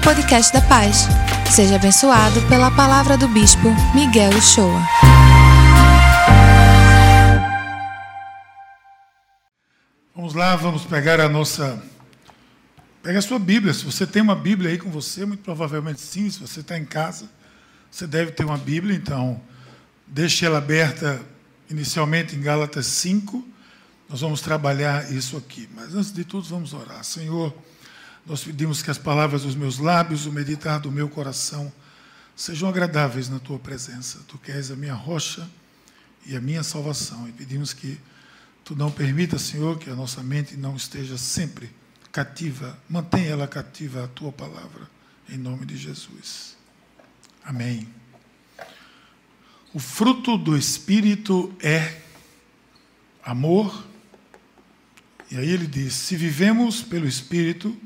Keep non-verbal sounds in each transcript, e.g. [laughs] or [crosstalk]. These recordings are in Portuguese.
ao podcast da Paz. Seja abençoado pela palavra do Bispo Miguel Uchoa. Vamos lá, vamos pegar a nossa. Pega a sua Bíblia. Se você tem uma Bíblia aí com você, muito provavelmente sim. Se você está em casa, você deve ter uma Bíblia. Então, deixe ela aberta inicialmente em Gálatas 5. Nós vamos trabalhar isso aqui. Mas antes de tudo, vamos orar. Senhor. Nós pedimos que as palavras dos meus lábios, o meditar do meu coração, sejam agradáveis na tua presença. Tu que és a minha rocha e a minha salvação. E pedimos que tu não permita, Senhor, que a nossa mente não esteja sempre cativa. Mantenha ela cativa a tua palavra. Em nome de Jesus. Amém. O fruto do Espírito é amor. E aí ele diz: se vivemos pelo Espírito,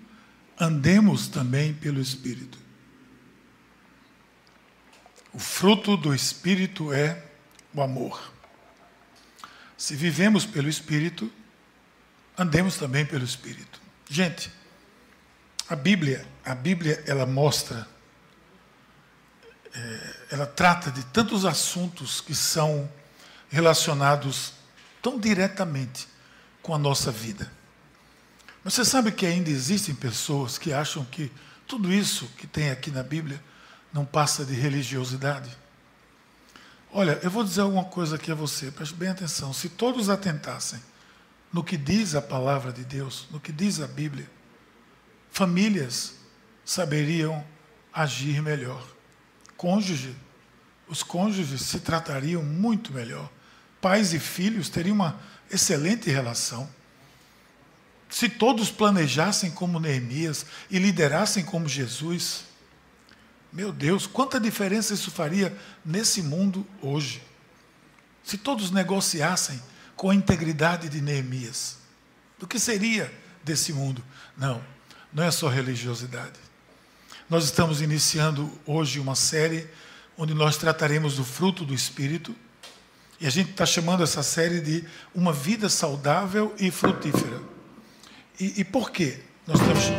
andemos também pelo Espírito. O fruto do Espírito é o amor. Se vivemos pelo Espírito, andemos também pelo Espírito. Gente, a Bíblia, a Bíblia, ela mostra, é, ela trata de tantos assuntos que são relacionados tão diretamente com a nossa vida. Você sabe que ainda existem pessoas que acham que tudo isso que tem aqui na Bíblia não passa de religiosidade? Olha, eu vou dizer alguma coisa aqui a você, preste bem atenção. Se todos atentassem no que diz a palavra de Deus, no que diz a Bíblia, famílias saberiam agir melhor. Cônjuge, os cônjuges se tratariam muito melhor. Pais e filhos teriam uma excelente relação. Se todos planejassem como Neemias e liderassem como Jesus, meu Deus, quanta diferença isso faria nesse mundo hoje. Se todos negociassem com a integridade de Neemias, do que seria desse mundo? Não, não é só religiosidade. Nós estamos iniciando hoje uma série onde nós trataremos do fruto do Espírito. E a gente está chamando essa série de Uma Vida Saudável e Frutífera. E, e por quê? Nós estamos. [laughs]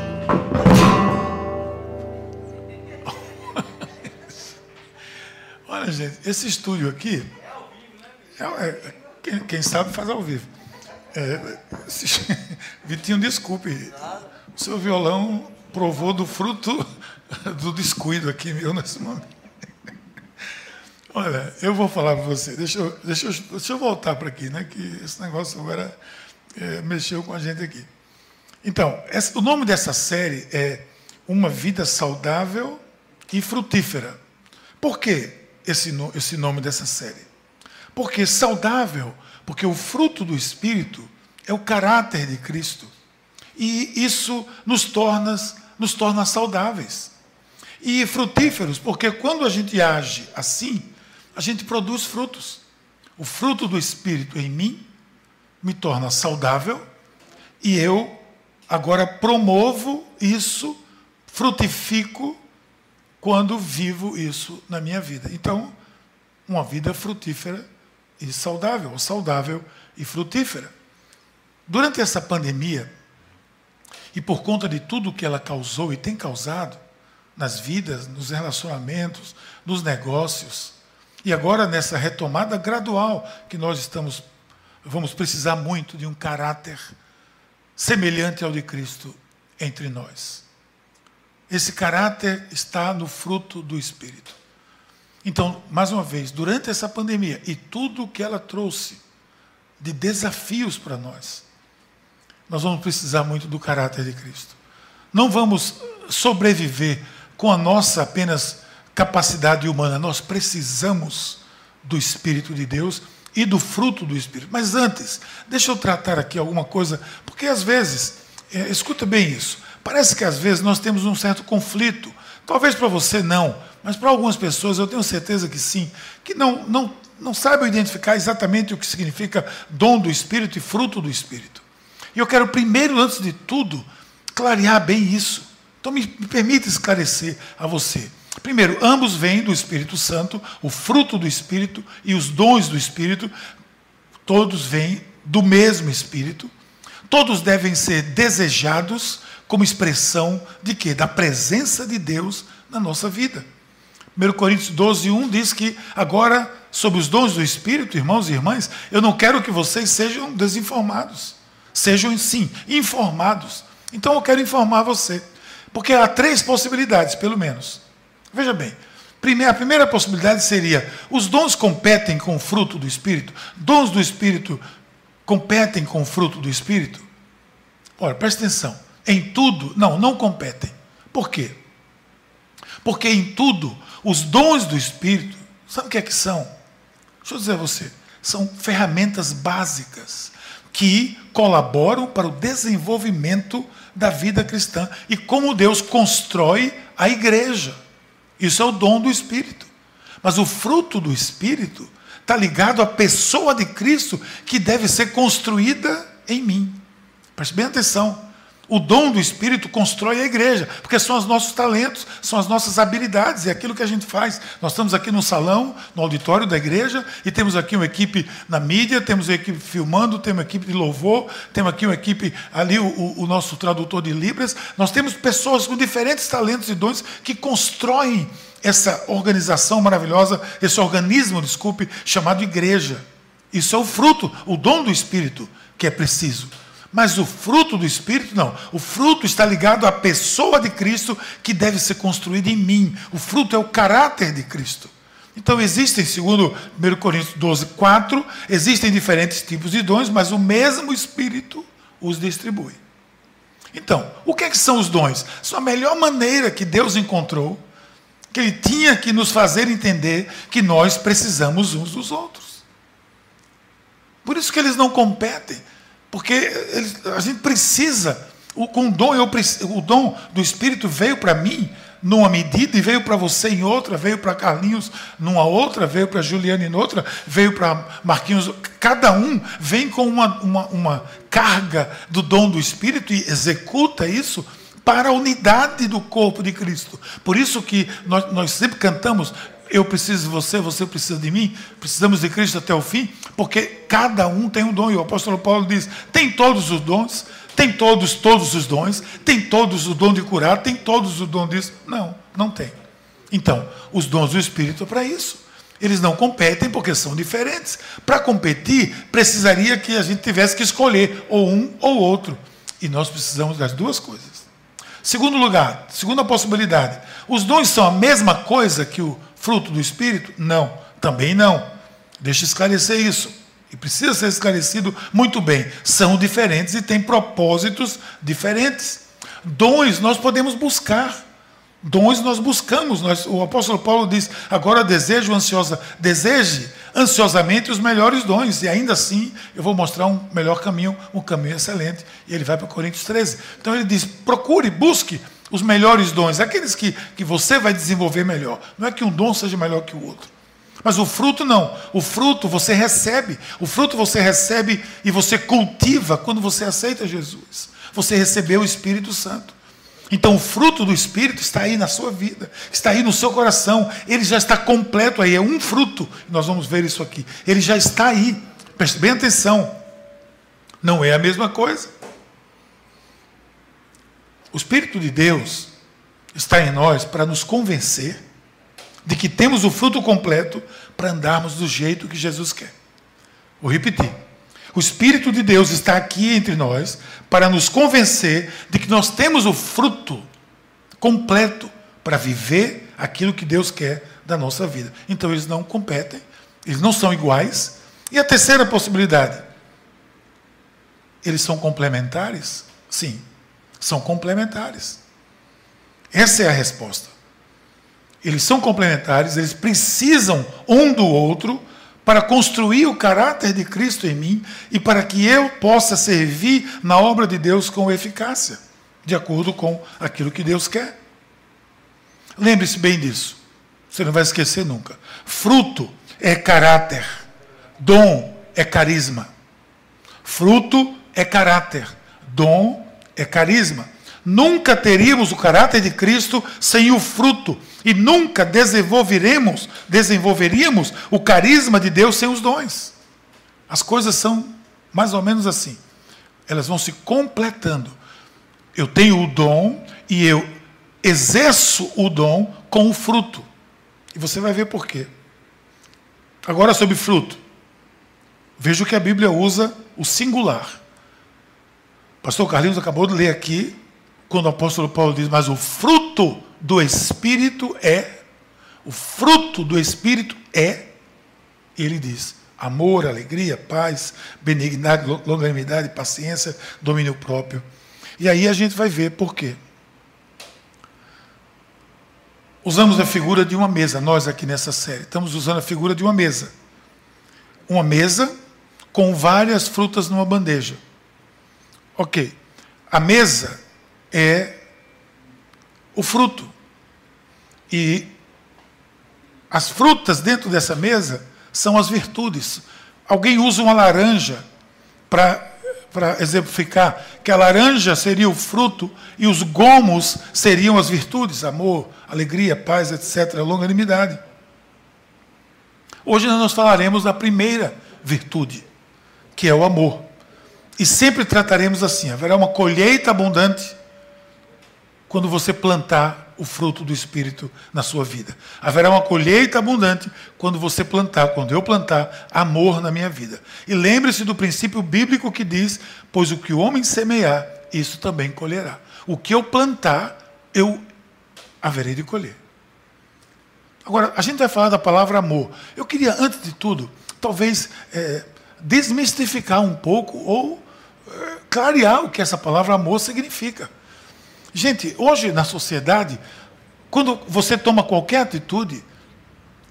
Olha, gente, esse estúdio aqui. É, é, quem, quem, sabe faz ao vivo. É, se, [laughs] Vitinho, desculpe. O seu violão provou do fruto [laughs] do descuido aqui meu nesse momento. Olha, eu vou falar para você. Deixa eu, deixa, eu, deixa eu voltar para aqui, né? Que esse negócio agora é, mexeu com a gente aqui. Então, o nome dessa série é Uma Vida Saudável e Frutífera. Por que esse, esse nome dessa série? Porque saudável, porque o fruto do Espírito é o caráter de Cristo. E isso nos torna, nos torna saudáveis. E frutíferos, porque quando a gente age assim, a gente produz frutos. O fruto do Espírito em mim me torna saudável e eu Agora promovo isso, frutifico quando vivo isso na minha vida. Então, uma vida frutífera e saudável, ou saudável e frutífera. Durante essa pandemia, e por conta de tudo que ela causou e tem causado nas vidas, nos relacionamentos, nos negócios, e agora nessa retomada gradual que nós estamos, vamos precisar muito de um caráter semelhante ao de Cristo entre nós. Esse caráter está no fruto do Espírito. Então, mais uma vez, durante essa pandemia e tudo o que ela trouxe de desafios para nós, nós vamos precisar muito do caráter de Cristo. Não vamos sobreviver com a nossa apenas capacidade humana, nós precisamos do Espírito de Deus e do fruto do Espírito. Mas antes, deixa eu tratar aqui alguma coisa, porque às vezes, é, escuta bem isso, parece que às vezes nós temos um certo conflito. Talvez para você não, mas para algumas pessoas eu tenho certeza que sim, que não, não, não saibam identificar exatamente o que significa dom do Espírito e fruto do Espírito. E eu quero primeiro, antes de tudo, clarear bem isso. Então me, me permita esclarecer a você. Primeiro, ambos vêm do Espírito Santo, o fruto do Espírito e os dons do Espírito, todos vêm do mesmo Espírito. Todos devem ser desejados como expressão de quê? Da presença de Deus na nossa vida. 1 Coríntios 12, 1 diz que agora, sobre os dons do Espírito, irmãos e irmãs, eu não quero que vocês sejam desinformados. Sejam, sim, informados. Então eu quero informar você. Porque há três possibilidades, pelo menos. Veja bem. A primeira possibilidade seria: os dons competem com o fruto do Espírito? Dons do Espírito competem com o fruto do Espírito? Olha, presta atenção. Em tudo, não, não competem. Por quê? Porque em tudo, os dons do Espírito, sabe o que é que são? Deixa eu dizer a você, são ferramentas básicas que colaboram para o desenvolvimento da vida cristã e como Deus constrói a igreja. Isso é o dom do Espírito. Mas o fruto do Espírito está ligado à pessoa de Cristo que deve ser construída em mim. Preste bem atenção. O dom do Espírito constrói a igreja, porque são os nossos talentos, são as nossas habilidades, é aquilo que a gente faz. Nós estamos aqui no salão, no auditório da igreja, e temos aqui uma equipe na mídia, temos uma equipe filmando, temos uma equipe de louvor, temos aqui uma equipe ali, o, o nosso tradutor de Libras. Nós temos pessoas com diferentes talentos e dons que constroem essa organização maravilhosa, esse organismo, desculpe, chamado igreja. Isso é o fruto, o dom do Espírito que é preciso. Mas o fruto do Espírito, não. O fruto está ligado à pessoa de Cristo que deve ser construída em mim. O fruto é o caráter de Cristo. Então existem, segundo 1 Coríntios 12, 4, existem diferentes tipos de dons, mas o mesmo Espírito os distribui. Então, o que, é que são os dons? São a melhor maneira que Deus encontrou, que Ele tinha que nos fazer entender que nós precisamos uns dos outros. Por isso que eles não competem. Porque a gente precisa, o, com o dom, eu, o dom do Espírito veio para mim numa medida e veio para você em outra, veio para Carlinhos numa outra, veio para Juliana em outra, veio para Marquinhos. Cada um vem com uma, uma, uma carga do dom do Espírito e executa isso para a unidade do corpo de Cristo. Por isso que nós, nós sempre cantamos eu preciso de você, você precisa de mim, precisamos de Cristo até o fim, porque cada um tem um dom. E o apóstolo Paulo diz: tem todos os dons, tem todos, todos os dons, tem todos o dom de curar, tem todos o dom disso. Não, não tem. Então, os dons do Espírito é para isso. Eles não competem porque são diferentes. Para competir, precisaria que a gente tivesse que escolher ou um ou outro. E nós precisamos das duas coisas. Segundo lugar, segunda possibilidade, os dons são a mesma coisa que o fruto do Espírito? Não, também não. Deixa esclarecer isso. E precisa ser esclarecido muito bem. São diferentes e têm propósitos diferentes. Dons nós podemos buscar. Dons nós buscamos. Nós, o apóstolo Paulo diz: agora desejo ansiosa, deseje ansiosamente os melhores dons. E ainda assim eu vou mostrar um melhor caminho, um caminho excelente. E ele vai para Coríntios 13. Então ele diz: procure, busque os melhores dons, aqueles que, que você vai desenvolver melhor. Não é que um dom seja melhor que o outro. Mas o fruto não. O fruto você recebe. O fruto você recebe e você cultiva quando você aceita Jesus. Você recebeu o Espírito Santo. Então o fruto do Espírito está aí na sua vida, está aí no seu coração. Ele já está completo aí. É um fruto. Nós vamos ver isso aqui. Ele já está aí. Preste bem atenção. Não é a mesma coisa. O Espírito de Deus está em nós para nos convencer de que temos o fruto completo para andarmos do jeito que Jesus quer. Vou repetir. O Espírito de Deus está aqui entre nós para nos convencer de que nós temos o fruto completo para viver aquilo que Deus quer da nossa vida. Então eles não competem, eles não são iguais. E a terceira possibilidade, eles são complementares? Sim. São complementares. Essa é a resposta. Eles são complementares, eles precisam um do outro para construir o caráter de Cristo em mim e para que eu possa servir na obra de Deus com eficácia, de acordo com aquilo que Deus quer. Lembre-se bem disso. Você não vai esquecer nunca. Fruto é caráter. Dom é carisma. Fruto é caráter. Dom é carisma. Nunca teríamos o caráter de Cristo sem o fruto e nunca desenvolveremos, desenvolveríamos o carisma de Deus sem os dons. As coisas são mais ou menos assim. elas vão se completando. Eu tenho o dom e eu exerço o dom com o fruto. E você vai ver por quê. Agora sobre fruto. Veja que a Bíblia usa o singular. O pastor Carlinhos acabou de ler aqui, quando o apóstolo Paulo diz, mas o fruto do Espírito é, o fruto do Espírito é, ele diz, amor, alegria, paz, benignidade, longanimidade, paciência, domínio próprio. E aí a gente vai ver por quê. Usamos a figura de uma mesa, nós aqui nessa série, estamos usando a figura de uma mesa. Uma mesa com várias frutas numa bandeja. Ok. A mesa é o fruto. E as frutas dentro dessa mesa são as virtudes. Alguém usa uma laranja para exemplificar que a laranja seria o fruto e os gomos seriam as virtudes, amor, alegria, paz, etc., longanimidade. Hoje nós falaremos da primeira virtude, que é o amor. E sempre trataremos assim: haverá uma colheita abundante quando você plantar o fruto do Espírito na sua vida. Haverá uma colheita abundante quando você plantar, quando eu plantar amor na minha vida. E lembre-se do princípio bíblico que diz: pois o que o homem semear, isso também colherá. O que eu plantar, eu haverei de colher. Agora, a gente vai falar da palavra amor. Eu queria, antes de tudo, talvez é, desmistificar um pouco ou é, clarear o que essa palavra amor significa. Gente, hoje na sociedade, quando você toma qualquer atitude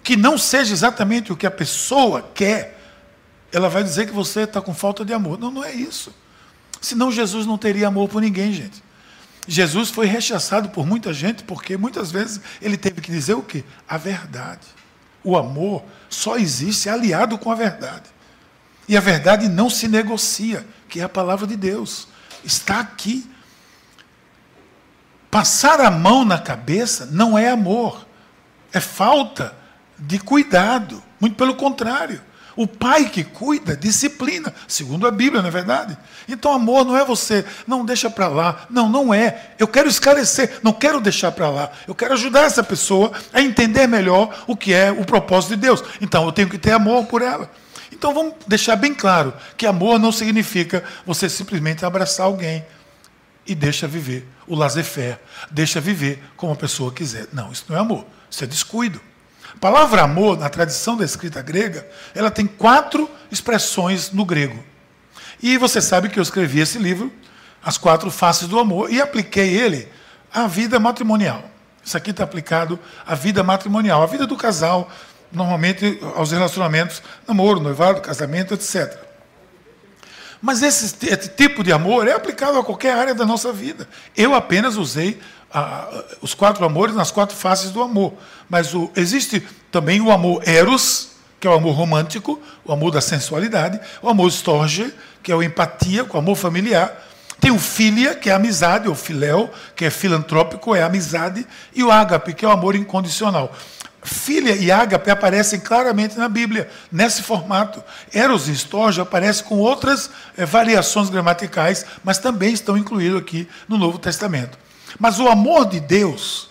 que não seja exatamente o que a pessoa quer, ela vai dizer que você está com falta de amor. Não, não é isso. Senão Jesus não teria amor por ninguém, gente. Jesus foi rechaçado por muita gente porque muitas vezes ele teve que dizer o quê? A verdade. O amor só existe aliado com a verdade. E a verdade não se negocia, que é a palavra de Deus. Está aqui. Passar a mão na cabeça não é amor, é falta de cuidado. Muito pelo contrário. O pai que cuida, disciplina, segundo a Bíblia, não é verdade? Então, amor não é você, não deixa para lá. Não, não é. Eu quero esclarecer, não quero deixar para lá. Eu quero ajudar essa pessoa a entender melhor o que é o propósito de Deus. Então, eu tenho que ter amor por ela. Então, vamos deixar bem claro que amor não significa você simplesmente abraçar alguém e deixa viver o laissez-faire, deixa viver como a pessoa quiser. Não, isso não é amor, isso é descuido. A palavra amor, na tradição da escrita grega, ela tem quatro expressões no grego. E você sabe que eu escrevi esse livro, As Quatro Faces do Amor, e apliquei ele à vida matrimonial. Isso aqui está aplicado à vida matrimonial, à vida do casal, normalmente aos relacionamentos, namoro, noivado, casamento, etc. Mas esse, esse, tipo de amor é aplicado a qualquer área da nossa vida. Eu apenas usei os quatro amores nas quatro faces do amor. Mas o, existe também o amor eros, que é o amor romântico, o amor da sensualidade, o amor storge, que é o empatia, o amor familiar. Tem o filia, que é a amizade, ou filéu, que é filantrópico, é a amizade, e o ágape, que é o amor incondicional. Filha e ágape aparecem claramente na Bíblia, nesse formato. Eros e estorge aparecem com outras é, variações gramaticais, mas também estão incluídos aqui no Novo Testamento. Mas o amor de Deus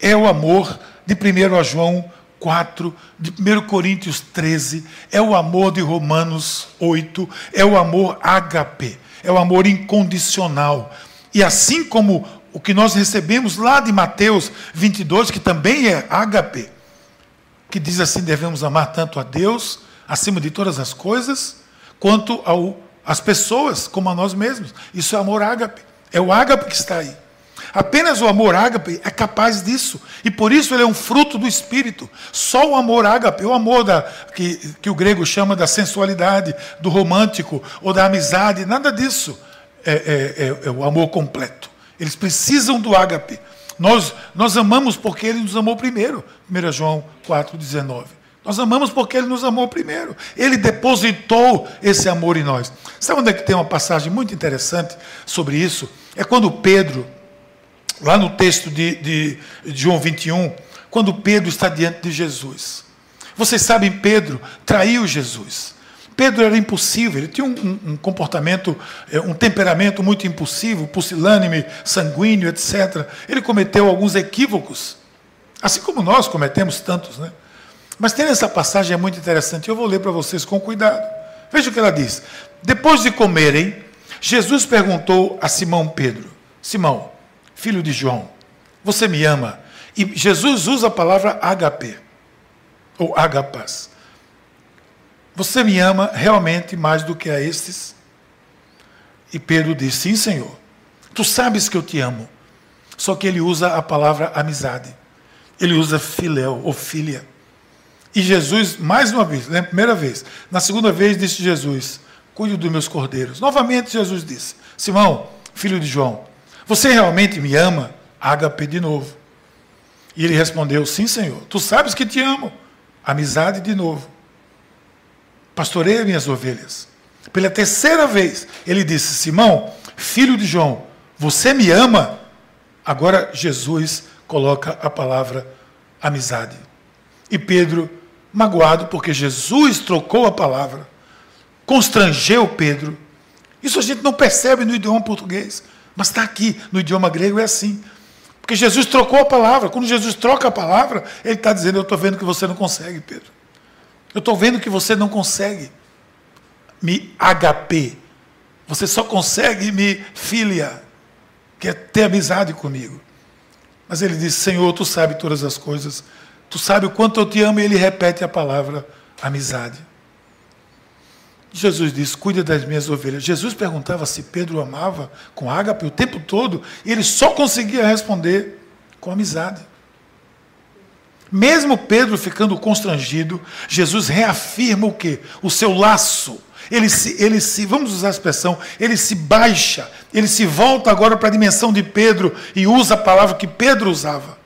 é o amor de 1 João 4, de 1 Coríntios 13, é o amor de Romanos 8, é o amor ágape, é o amor incondicional. E assim como o que nós recebemos lá de Mateus 22, que também é ágape, que diz assim: devemos amar tanto a Deus, acima de todas as coisas, quanto às pessoas, como a nós mesmos. Isso é amor ágape. É o ágape que está aí. Apenas o amor ágape é capaz disso. E por isso ele é um fruto do Espírito. Só o amor ágape, o amor da, que, que o grego chama da sensualidade, do romântico ou da amizade, nada disso é, é, é, é o amor completo. Eles precisam do ágape. Nós, nós amamos porque ele nos amou primeiro. 1 João 4,19. Nós amamos porque ele nos amou primeiro. Ele depositou esse amor em nós. Sabe onde é que tem uma passagem muito interessante sobre isso? É quando Pedro, lá no texto de, de, de João 21, quando Pedro está diante de Jesus. Vocês sabem, Pedro traiu Jesus. Pedro era impulsivo, ele tinha um, um, um comportamento, é, um temperamento muito impulsivo, pusilânime, sanguíneo, etc. Ele cometeu alguns equívocos, assim como nós cometemos tantos, né? Mas tem essa passagem é muito interessante, eu vou ler para vocês com cuidado. Veja o que ela diz. Depois de comerem, Jesus perguntou a Simão Pedro: Simão, filho de João, você me ama? E Jesus usa a palavra HP, ou agapas. Você me ama realmente mais do que a estes? E Pedro disse: Sim, Senhor. Tu sabes que eu te amo. Só que ele usa a palavra amizade. Ele usa filéu ou filha. E Jesus, mais uma vez, na né, primeira vez, na segunda vez disse Jesus: Cuide dos meus cordeiros. Novamente Jesus disse: Simão, filho de João, você realmente me ama? Ágape de novo. E ele respondeu: Sim, Senhor. Tu sabes que te amo. Amizade de novo. Pastoreia minhas ovelhas. Pela terceira vez, ele disse: Simão, filho de João, você me ama? Agora Jesus coloca a palavra amizade. E Pedro, magoado porque Jesus trocou a palavra, constrangeu Pedro. Isso a gente não percebe no idioma português, mas está aqui, no idioma grego é assim. Porque Jesus trocou a palavra. Quando Jesus troca a palavra, ele está dizendo: Eu estou vendo que você não consegue, Pedro. Eu estou vendo que você não consegue me HP. Você só consegue me filia, que é ter amizade comigo. Mas ele diz: Senhor, tu sabes todas as coisas. Tu sabes o quanto eu te amo. E ele repete a palavra amizade. Jesus disse: Cuida das minhas ovelhas. Jesus perguntava se Pedro amava com ágape o tempo todo, e ele só conseguia responder com amizade. Mesmo Pedro ficando constrangido, Jesus reafirma o quê? O seu laço. Ele se, ele se, vamos usar a expressão, ele se baixa, ele se volta agora para a dimensão de Pedro e usa a palavra que Pedro usava.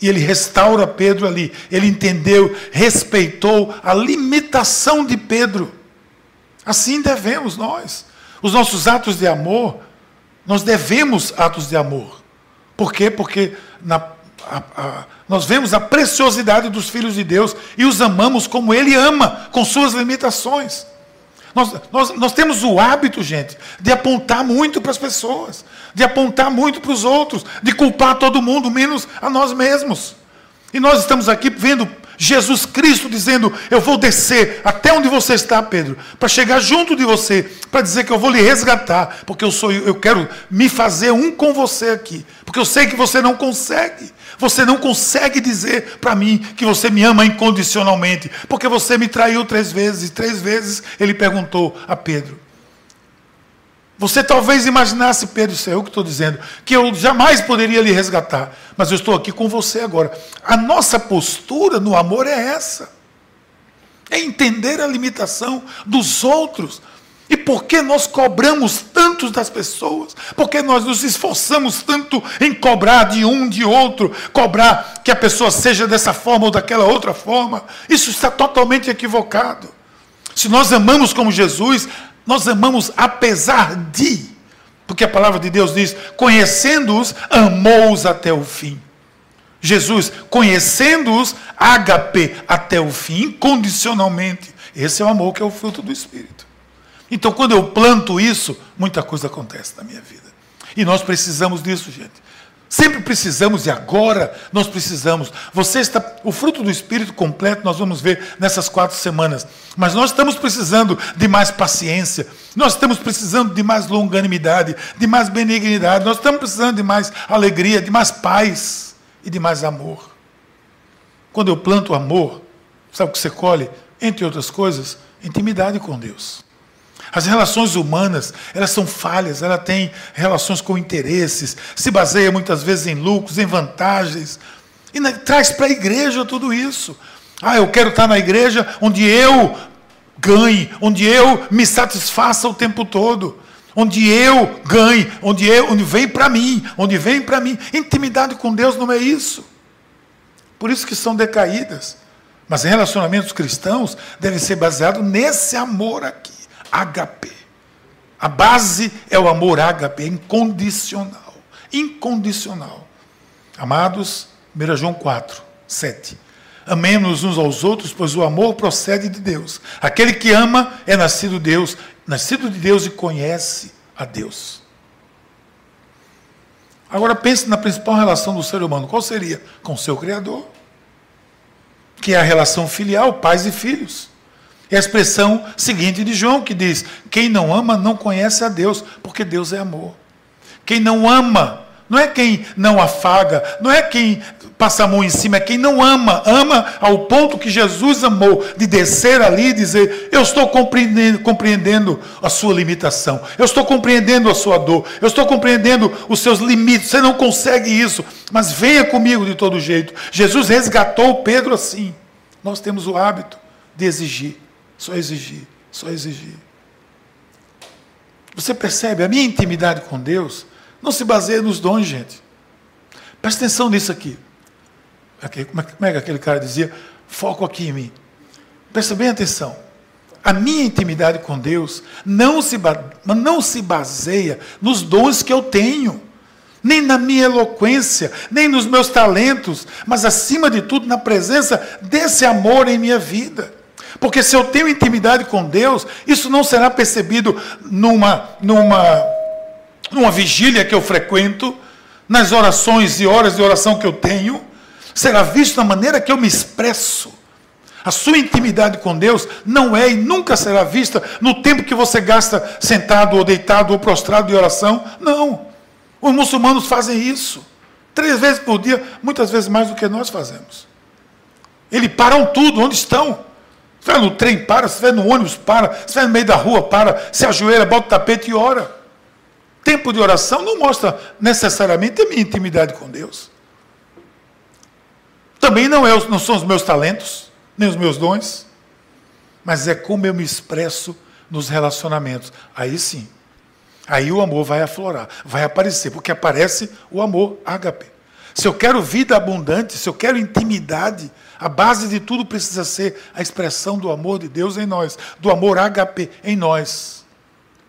E ele restaura Pedro ali. Ele entendeu, respeitou a limitação de Pedro. Assim devemos nós. Os nossos atos de amor, nós devemos atos de amor. Por quê? Porque na, a, a, nós vemos a preciosidade dos filhos de Deus e os amamos como Ele ama, com suas limitações. Nós, nós, nós temos o hábito, gente, de apontar muito para as pessoas, de apontar muito para os outros, de culpar todo mundo, menos a nós mesmos. E nós estamos aqui vendo Jesus Cristo dizendo: Eu vou descer até onde você está, Pedro, para chegar junto de você, para dizer que eu vou lhe resgatar, porque eu sou eu quero me fazer um com você aqui, porque eu sei que você não consegue. Você não consegue dizer para mim que você me ama incondicionalmente, porque você me traiu três vezes, e três vezes ele perguntou a Pedro: você talvez imaginasse, Pedro, isso é eu que estou dizendo, que eu jamais poderia lhe resgatar, mas eu estou aqui com você agora. A nossa postura no amor é essa: é entender a limitação dos outros. E por que nós cobramos tanto das pessoas? Por que nós nos esforçamos tanto em cobrar de um, de outro, cobrar que a pessoa seja dessa forma ou daquela outra forma? Isso está totalmente equivocado. Se nós amamos como Jesus, nós amamos apesar de, porque a palavra de Deus diz: conhecendo-os, amou-os até o fim. Jesus, conhecendo-os, agape até o fim, incondicionalmente. Esse é o amor que é o fruto do Espírito. Então, quando eu planto isso, muita coisa acontece na minha vida. E nós precisamos disso, gente. Sempre precisamos e agora nós precisamos. Você está o fruto do espírito completo nós vamos ver nessas quatro semanas. Mas nós estamos precisando de mais paciência. Nós estamos precisando de mais longanimidade, de mais benignidade. Nós estamos precisando de mais alegria, de mais paz e de mais amor. Quando eu planto amor, sabe o que você colhe? Entre outras coisas, intimidade com Deus. As relações humanas, elas são falhas, ela tem relações com interesses, se baseia muitas vezes em lucros, em vantagens. E na, traz para a igreja tudo isso. Ah, eu quero estar na igreja onde eu ganhe, onde eu me satisfaça o tempo todo. Onde eu ganhe, onde eu, onde vem para mim, onde vem para mim. Intimidade com Deus não é isso. Por isso que são decaídas. Mas relacionamentos cristãos devem ser baseados nesse amor aqui. HP. A base é o amor ágape, é incondicional. Incondicional. Amados, 1 João 4, 7. Amemos uns aos outros, pois o amor procede de Deus. Aquele que ama é nascido de Deus, nascido de Deus e conhece a Deus. Agora pense na principal relação do ser humano. Qual seria? Com seu Criador. Que é a relação filial, pais e filhos. É a expressão seguinte de João, que diz: Quem não ama não conhece a Deus, porque Deus é amor. Quem não ama, não é quem não afaga, não é quem passa a mão em cima, é quem não ama. Ama ao ponto que Jesus amou, de descer ali e dizer: Eu estou compreendendo, compreendendo a sua limitação, eu estou compreendendo a sua dor, eu estou compreendendo os seus limites. Você não consegue isso, mas venha comigo de todo jeito. Jesus resgatou Pedro assim. Nós temos o hábito de exigir. Só exigir, só exigir. Você percebe? A minha intimidade com Deus não se baseia nos dons, gente. Presta atenção nisso aqui. Como é que aquele cara dizia? Foco aqui em mim. Presta bem atenção. A minha intimidade com Deus não se, não se baseia nos dons que eu tenho, nem na minha eloquência, nem nos meus talentos, mas acima de tudo na presença desse amor em minha vida. Porque se eu tenho intimidade com Deus, isso não será percebido numa, numa, numa vigília que eu frequento, nas orações e horas de oração que eu tenho, será visto na maneira que eu me expresso. A sua intimidade com Deus não é e nunca será vista no tempo que você gasta sentado ou deitado ou prostrado de oração. Não. Os muçulmanos fazem isso. Três vezes por dia, muitas vezes mais do que nós fazemos. Eles param tudo, onde estão? Estiver no trem, para. Se estiver no ônibus, para. Se estiver no meio da rua, para. Se ajoelha, bota o tapete e ora. Tempo de oração não mostra necessariamente a minha intimidade com Deus. Também não, é, não são os meus talentos, nem os meus dons, mas é como eu me expresso nos relacionamentos. Aí sim. Aí o amor vai aflorar, vai aparecer, porque aparece o amor ágape. Se eu quero vida abundante, se eu quero intimidade, a base de tudo precisa ser a expressão do amor de Deus em nós, do amor HP em nós.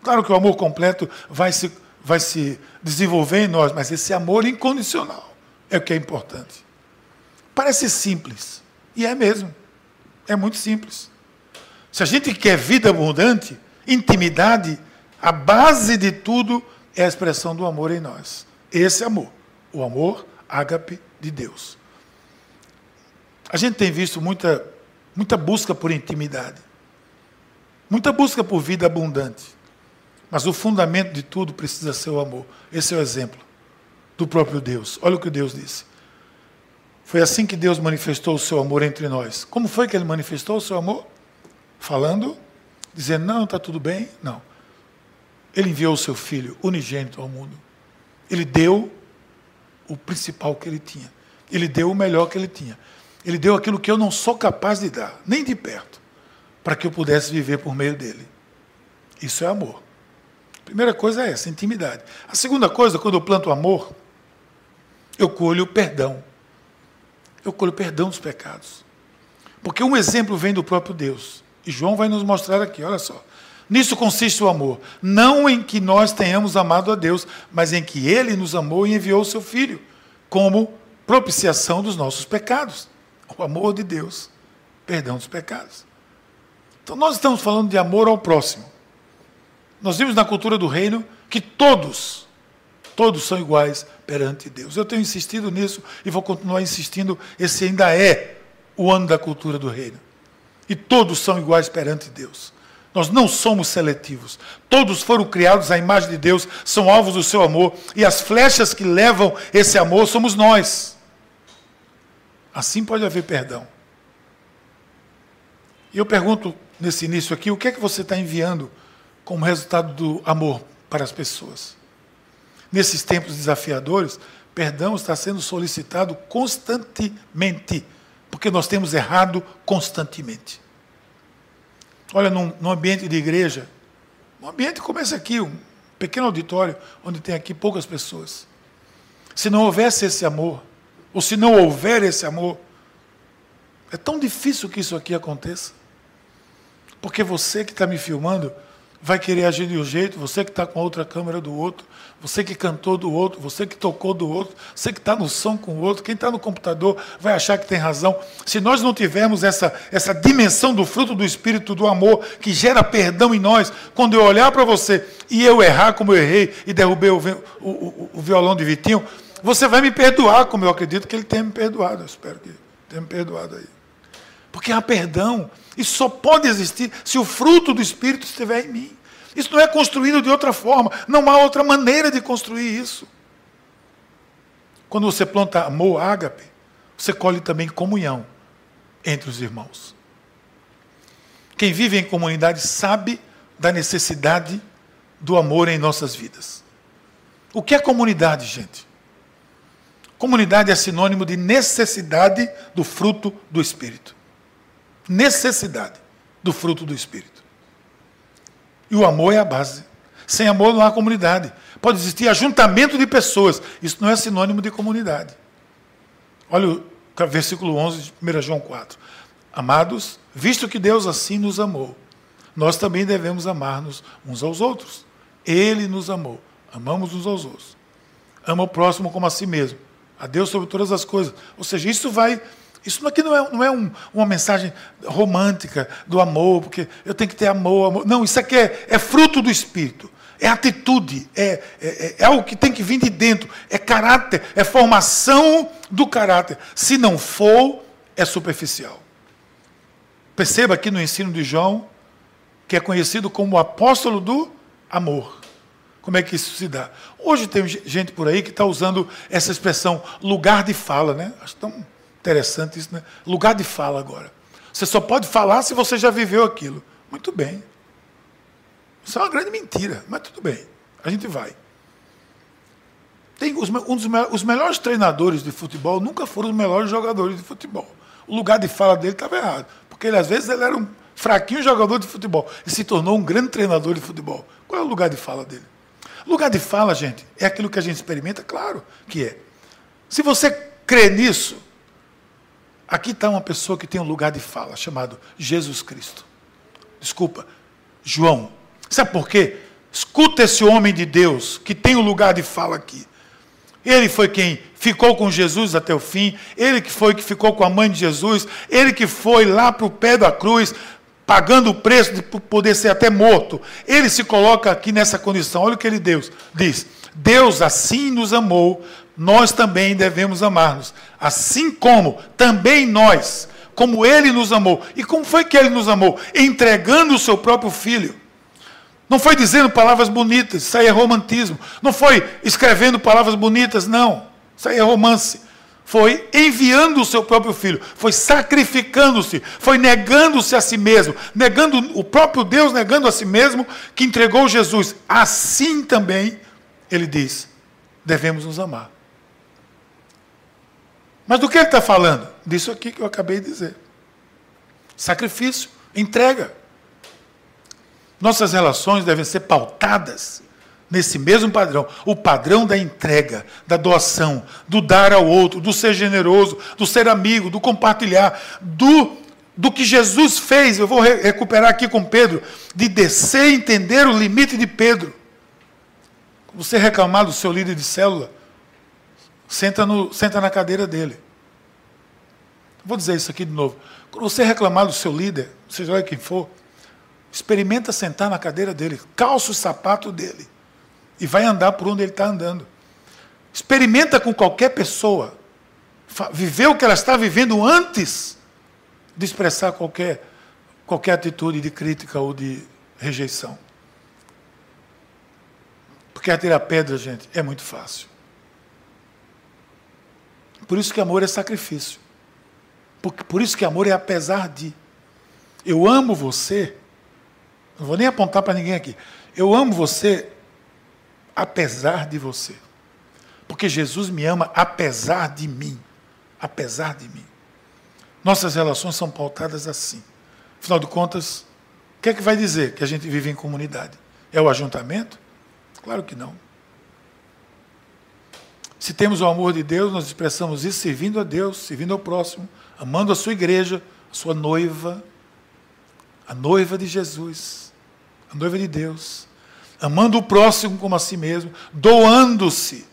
Claro que o amor completo vai se, vai se desenvolver em nós, mas esse amor incondicional é o que é importante. Parece simples, e é mesmo. É muito simples. Se a gente quer vida abundante, intimidade, a base de tudo é a expressão do amor em nós. Esse amor, o amor ágape de Deus. A gente tem visto muita, muita busca por intimidade, muita busca por vida abundante. Mas o fundamento de tudo precisa ser o amor. Esse é o exemplo do próprio Deus. Olha o que Deus disse. Foi assim que Deus manifestou o seu amor entre nós. Como foi que ele manifestou o seu amor? Falando, dizendo: Não, está tudo bem. Não. Ele enviou o seu filho unigênito ao mundo. Ele deu o principal que ele tinha. Ele deu o melhor que ele tinha. Ele deu aquilo que eu não sou capaz de dar, nem de perto, para que eu pudesse viver por meio dele. Isso é amor. A primeira coisa é essa, intimidade. A segunda coisa, quando eu planto amor, eu colho perdão. Eu colho perdão dos pecados. Porque um exemplo vem do próprio Deus. E João vai nos mostrar aqui, olha só. Nisso consiste o amor. Não em que nós tenhamos amado a Deus, mas em que Ele nos amou e enviou o seu Filho como propiciação dos nossos pecados o amor de Deus, perdão dos pecados. Então nós estamos falando de amor ao próximo. Nós vimos na cultura do reino que todos, todos são iguais perante Deus. Eu tenho insistido nisso e vou continuar insistindo. Esse ainda é o ano da cultura do reino. E todos são iguais perante Deus. Nós não somos seletivos. Todos foram criados à imagem de Deus, são alvos do seu amor, e as flechas que levam esse amor somos nós. Assim pode haver perdão. E eu pergunto nesse início aqui, o que é que você está enviando como resultado do amor para as pessoas? Nesses tempos desafiadores, perdão está sendo solicitado constantemente, porque nós temos errado constantemente. Olha, num, num ambiente de igreja, um ambiente como esse aqui, um pequeno auditório, onde tem aqui poucas pessoas. Se não houvesse esse amor, ou se não houver esse amor, é tão difícil que isso aqui aconteça. Porque você que está me filmando, vai querer agir de um jeito, você que está com a outra câmera do outro, você que cantou do outro, você que tocou do outro, você que está no som com o outro, quem está no computador vai achar que tem razão. Se nós não tivermos essa, essa dimensão do fruto do Espírito do amor que gera perdão em nós, quando eu olhar para você e eu errar como eu errei e derrubei o, o, o, o violão de Vitinho, você vai me perdoar como eu acredito que ele tenha me perdoado. Eu espero que tenha me perdoado aí. Porque há perdão. Isso só pode existir se o fruto do Espírito estiver em mim. Isso não é construído de outra forma. Não há outra maneira de construir isso. Quando você planta amor, ágape, você colhe também comunhão entre os irmãos. Quem vive em comunidade sabe da necessidade do amor em nossas vidas. O que é comunidade, gente? Comunidade é sinônimo de necessidade do fruto do Espírito. Necessidade do fruto do Espírito. E o amor é a base. Sem amor não há comunidade. Pode existir ajuntamento de pessoas. Isso não é sinônimo de comunidade. Olha o versículo 11 de 1 João 4. Amados, visto que Deus assim nos amou, nós também devemos amar-nos uns aos outros. Ele nos amou. Amamos uns aos outros. Ama o próximo como a si mesmo. A Deus sobre todas as coisas. Ou seja, isso vai isso aqui não é, não é um, uma mensagem romântica do amor, porque eu tenho que ter amor, amor. Não, isso aqui é, é fruto do Espírito. É atitude, é, é, é algo que tem que vir de dentro, é caráter, é formação do caráter. Se não for, é superficial. Perceba aqui no ensino de João, que é conhecido como o apóstolo do amor. Como é que isso se dá? Hoje tem gente por aí que está usando essa expressão lugar de fala, né? Acho tão Interessante isso, né? Lugar de fala agora. Você só pode falar se você já viveu aquilo. Muito bem. Isso é uma grande mentira, mas tudo bem. A gente vai. Tem os, um dos os melhores treinadores de futebol nunca foram os melhores jogadores de futebol. O lugar de fala dele estava errado. Porque ele, às vezes ele era um fraquinho jogador de futebol e se tornou um grande treinador de futebol. Qual é o lugar de fala dele? Lugar de fala, gente, é aquilo que a gente experimenta, claro que é. Se você crê nisso, Aqui está uma pessoa que tem um lugar de fala, chamado Jesus Cristo. Desculpa, João. Sabe por quê? Escuta esse homem de Deus que tem um lugar de fala aqui. Ele foi quem ficou com Jesus até o fim, ele que foi que ficou com a mãe de Jesus, ele que foi lá para o pé da cruz, pagando o preço de poder ser até morto. Ele se coloca aqui nessa condição. Olha o que ele Deus diz: Deus assim nos amou nós também devemos amar-nos. Assim como também nós, como Ele nos amou. E como foi que Ele nos amou? Entregando o seu próprio Filho. Não foi dizendo palavras bonitas, isso aí é romantismo. Não foi escrevendo palavras bonitas, não. Isso aí é romance. Foi enviando o seu próprio filho, foi sacrificando-se, foi negando-se a si mesmo, negando o próprio Deus, negando a si mesmo, que entregou Jesus. Assim também, ele diz, devemos nos amar. Mas do que ele está falando? Disso aqui que eu acabei de dizer. Sacrifício, entrega. Nossas relações devem ser pautadas nesse mesmo padrão o padrão da entrega, da doação, do dar ao outro, do ser generoso, do ser amigo, do compartilhar, do, do que Jesus fez. Eu vou re recuperar aqui com Pedro, de descer e entender o limite de Pedro. Você reclamar do seu líder de célula, Senta, no, senta na cadeira dele. Vou dizer isso aqui de novo. Quando você reclamar do seu líder, seja lá quem for, experimenta sentar na cadeira dele, calça o sapato dele e vai andar por onde ele está andando. Experimenta com qualquer pessoa viver o que ela está vivendo antes de expressar qualquer, qualquer atitude de crítica ou de rejeição. Porque atirar pedra, gente, é muito fácil. Por isso que amor é sacrifício. Por, por isso que amor é apesar de. Eu amo você. Não vou nem apontar para ninguém aqui. Eu amo você apesar de você. Porque Jesus me ama apesar de mim. Apesar de mim. Nossas relações são pautadas assim. Afinal de contas, o que é que vai dizer que a gente vive em comunidade? É o ajuntamento? Claro que não. Se temos o amor de Deus, nós expressamos isso servindo a Deus, servindo ao próximo, amando a sua igreja, a sua noiva, a noiva de Jesus, a noiva de Deus, amando o próximo como a si mesmo, doando-se.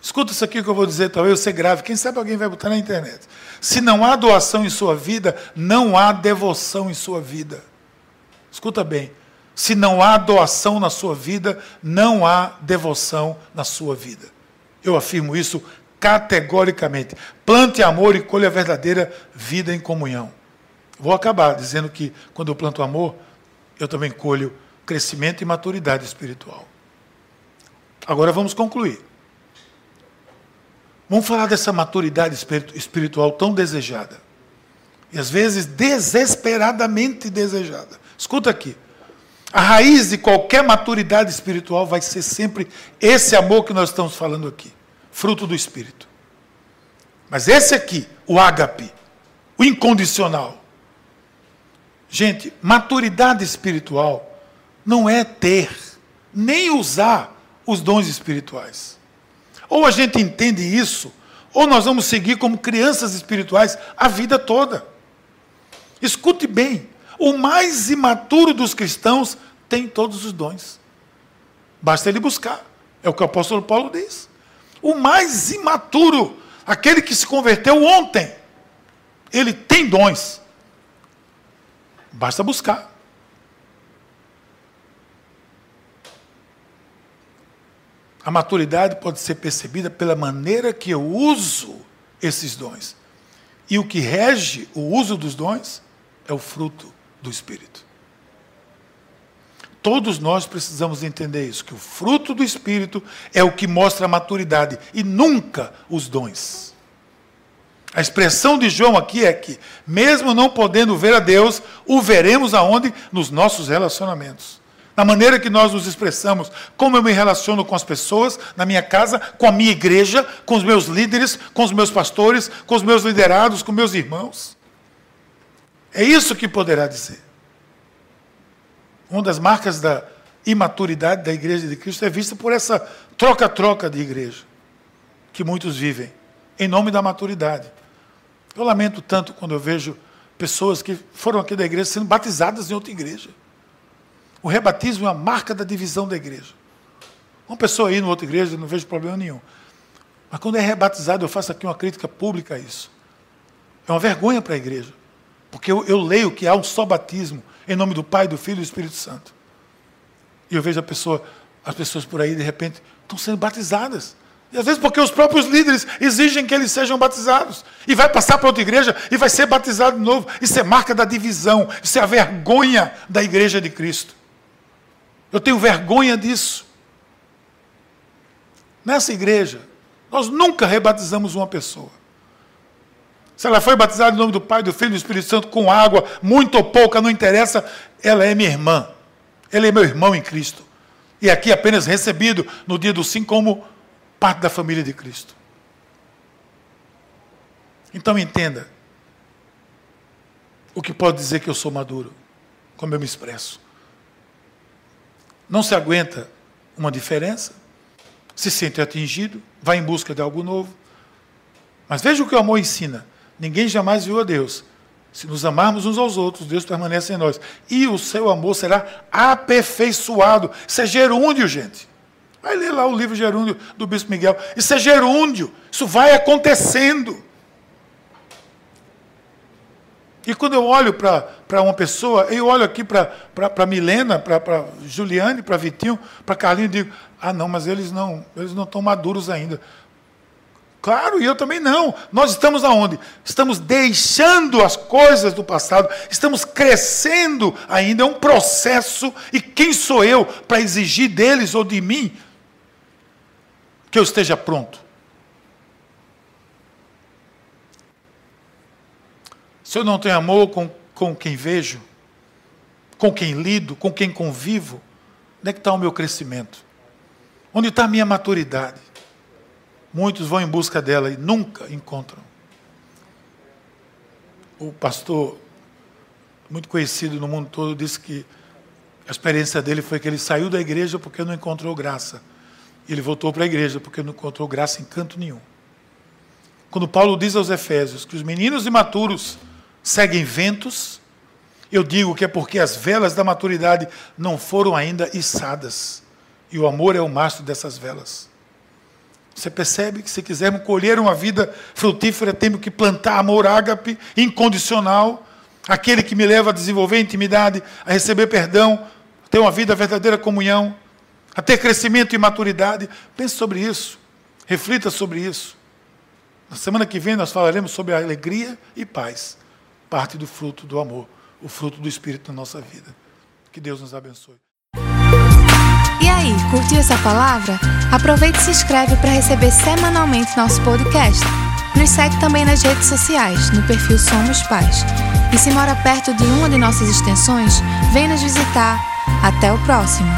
Escuta isso aqui que eu vou dizer, talvez ser grave, quem sabe alguém vai botar na internet. Se não há doação em sua vida, não há devoção em sua vida. Escuta bem. Se não há doação na sua vida, não há devoção na sua vida. Eu afirmo isso categoricamente. Plante amor e colhe a verdadeira vida em comunhão. Vou acabar dizendo que quando eu planto amor, eu também colho crescimento e maturidade espiritual. Agora vamos concluir. Vamos falar dessa maturidade espiritual tão desejada. E às vezes desesperadamente desejada. Escuta aqui. A raiz de qualquer maturidade espiritual vai ser sempre esse amor que nós estamos falando aqui, fruto do Espírito. Mas esse aqui, o ágape, o incondicional. Gente, maturidade espiritual não é ter, nem usar os dons espirituais. Ou a gente entende isso, ou nós vamos seguir como crianças espirituais a vida toda. Escute bem, o mais imaturo dos cristãos tem todos os dons. Basta ele buscar. É o que o apóstolo Paulo diz. O mais imaturo, aquele que se converteu ontem, ele tem dons. Basta buscar. A maturidade pode ser percebida pela maneira que eu uso esses dons. E o que rege o uso dos dons é o fruto do Espírito. Todos nós precisamos entender isso, que o fruto do Espírito é o que mostra a maturidade e nunca os dons. A expressão de João aqui é que, mesmo não podendo ver a Deus, o veremos aonde? Nos nossos relacionamentos. Na maneira que nós nos expressamos, como eu me relaciono com as pessoas, na minha casa, com a minha igreja, com os meus líderes, com os meus pastores, com os meus liderados, com meus irmãos. É isso que poderá dizer. Uma das marcas da imaturidade da igreja de Cristo é vista por essa troca-troca de igreja que muitos vivem, em nome da maturidade. Eu lamento tanto quando eu vejo pessoas que foram aqui da igreja sendo batizadas em outra igreja. O rebatismo é a marca da divisão da igreja. Uma pessoa aí em outra igreja, não vejo problema nenhum. Mas quando é rebatizado, eu faço aqui uma crítica pública a isso. É uma vergonha para a igreja. Porque eu, eu, leio que há um só batismo em nome do Pai, do Filho e do Espírito Santo. E eu vejo pessoa, as pessoas por aí, de repente, estão sendo batizadas. E às vezes porque os próprios líderes exigem que eles sejam batizados. E vai passar para outra igreja e vai ser batizado de novo. Isso é marca da divisão. Isso é a vergonha da igreja de Cristo. Eu tenho vergonha disso. Nessa igreja, nós nunca rebatizamos uma pessoa. Se ela foi batizada em nome do Pai, do Filho e do Espírito Santo com água, muito ou pouca, não interessa, ela é minha irmã. Ele é meu irmão em Cristo. E aqui apenas recebido no dia do sim como parte da família de Cristo. Então entenda o que pode dizer que eu sou maduro, como eu me expresso. Não se aguenta uma diferença, se sente atingido, vai em busca de algo novo. Mas veja o que o amor ensina. Ninguém jamais viu a Deus. Se nos amarmos uns aos outros, Deus permanece em nós. E o seu amor será aperfeiçoado. Isso é gerúndio, gente. Vai ler lá o livro gerúndio do Bispo Miguel. Isso é gerúndio. Isso vai acontecendo. E quando eu olho para uma pessoa, eu olho aqui para Milena, para Juliane, para Vitinho, para Carlinho e digo, ah não, mas eles não, eles não estão maduros ainda. Claro, e eu também não. Nós estamos aonde? Estamos deixando as coisas do passado, estamos crescendo ainda, é um processo, e quem sou eu para exigir deles ou de mim que eu esteja pronto? Se eu não tenho amor com, com quem vejo, com quem lido, com quem convivo, onde é que está o meu crescimento? Onde está a minha maturidade? Muitos vão em busca dela e nunca encontram. O pastor, muito conhecido no mundo todo, disse que a experiência dele foi que ele saiu da igreja porque não encontrou graça. Ele voltou para a igreja porque não encontrou graça em canto nenhum. Quando Paulo diz aos Efésios que os meninos imaturos seguem ventos Eu digo que é porque as velas da maturidade não foram ainda içadas. E o amor é o mastro dessas velas. Você percebe que se quisermos colher uma vida frutífera, temos que plantar amor ágape, incondicional, aquele que me leva a desenvolver intimidade, a receber perdão, a ter uma vida verdadeira comunhão, a ter crescimento e maturidade. Pense sobre isso. Reflita sobre isso. Na semana que vem nós falaremos sobre alegria e paz, parte do fruto do amor, o fruto do Espírito na nossa vida. Que Deus nos abençoe. E aí, curtiu essa palavra? Aproveite e se inscreve para receber semanalmente nosso podcast. Nos segue também nas redes sociais, no perfil Somos Pais. E se mora perto de uma de nossas extensões, vem nos visitar. Até o próximo!